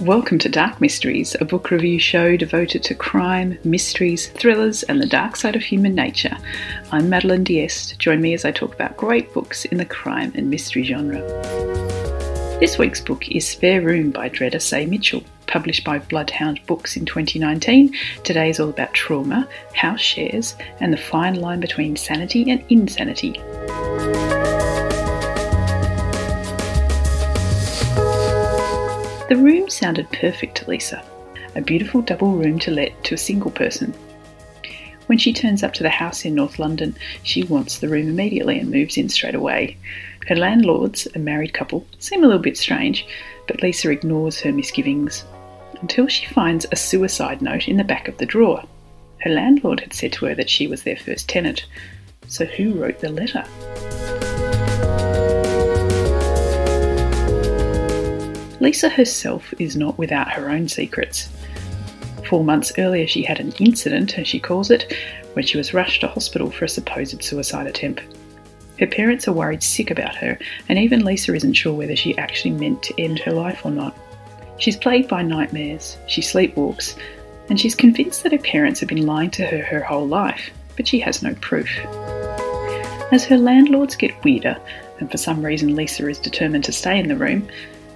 Welcome to Dark Mysteries, a book review show devoted to crime, mysteries, thrillers, and the dark side of human nature. I'm Madeline Diest. Join me as I talk about great books in the crime and mystery genre. This week's book is Spare Room by Dreda Say Mitchell. Published by Bloodhound Books in 2019, today is all about trauma, house shares, and the fine line between sanity and insanity. The room sounded perfect to Lisa. A beautiful double room to let to a single person. When she turns up to the house in North London, she wants the room immediately and moves in straight away. Her landlords, a married couple, seem a little bit strange, but Lisa ignores her misgivings until she finds a suicide note in the back of the drawer. Her landlord had said to her that she was their first tenant. So who wrote the letter? Lisa herself is not without her own secrets. Four months earlier, she had an incident, as she calls it, when she was rushed to hospital for a supposed suicide attempt. Her parents are worried sick about her, and even Lisa isn't sure whether she actually meant to end her life or not. She's plagued by nightmares, she sleepwalks, and she's convinced that her parents have been lying to her her whole life, but she has no proof. As her landlords get weirder, and for some reason Lisa is determined to stay in the room,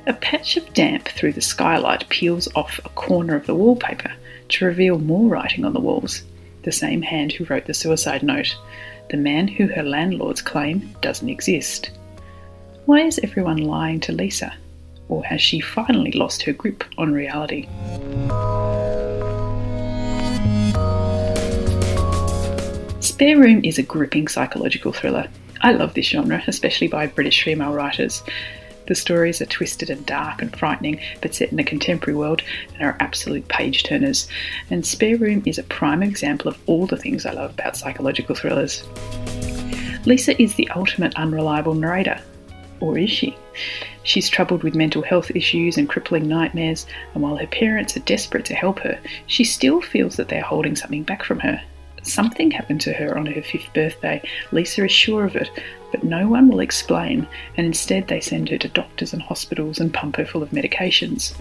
a patch of damp through the skylight peels off a corner of the wallpaper to reveal more writing on the walls. The same hand who wrote the suicide note, the man who her landlords claim doesn't exist. Why is everyone lying to Lisa? Or has she finally lost her grip on reality? Spare Room is a gripping psychological thriller. I love this genre, especially by British female writers. The stories are twisted and dark and frightening, but set in a contemporary world and are absolute page turners. And Spare Room is a prime example of all the things I love about psychological thrillers. Lisa is the ultimate unreliable narrator. Or is she? She's troubled with mental health issues and crippling nightmares, and while her parents are desperate to help her, she still feels that they're holding something back from her. Something happened to her on her fifth birthday. Lisa is sure of it, but no one will explain, and instead they send her to doctors and hospitals and pump her full of medications.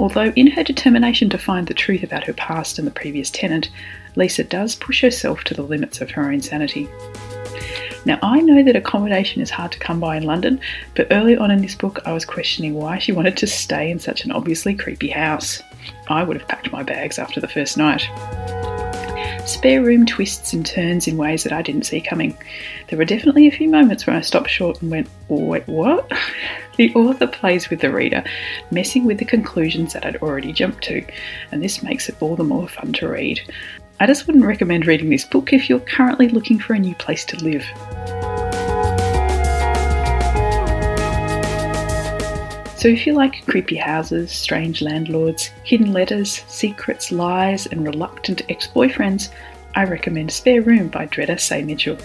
Although, in her determination to find the truth about her past and the previous tenant, Lisa does push herself to the limits of her own sanity. Now, I know that accommodation is hard to come by in London, but early on in this book, I was questioning why she wanted to stay in such an obviously creepy house. I would have packed my bags after the first night. Spare room twists and turns in ways that I didn't see coming. There were definitely a few moments where I stopped short and went, wait, what? The author plays with the reader, messing with the conclusions that I'd already jumped to, and this makes it all the more fun to read. I just wouldn't recommend reading this book if you're currently looking for a new place to live. So, if you like creepy houses, strange landlords, hidden letters, secrets, lies, and reluctant ex boyfriends, I recommend Spare Room by Dreda Say Mitchell.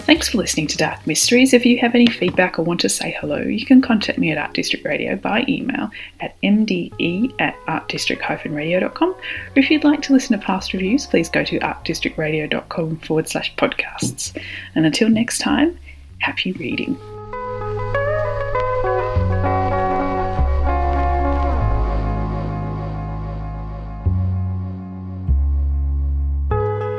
Thanks for listening to Dark Mysteries. If you have any feedback or want to say hello, you can contact me at Art District Radio by email at mde at artdistrict-radio.com. Or if you'd like to listen to past reviews, please go to artdistrictradio.com forward slash podcasts. And until next time, happy reading.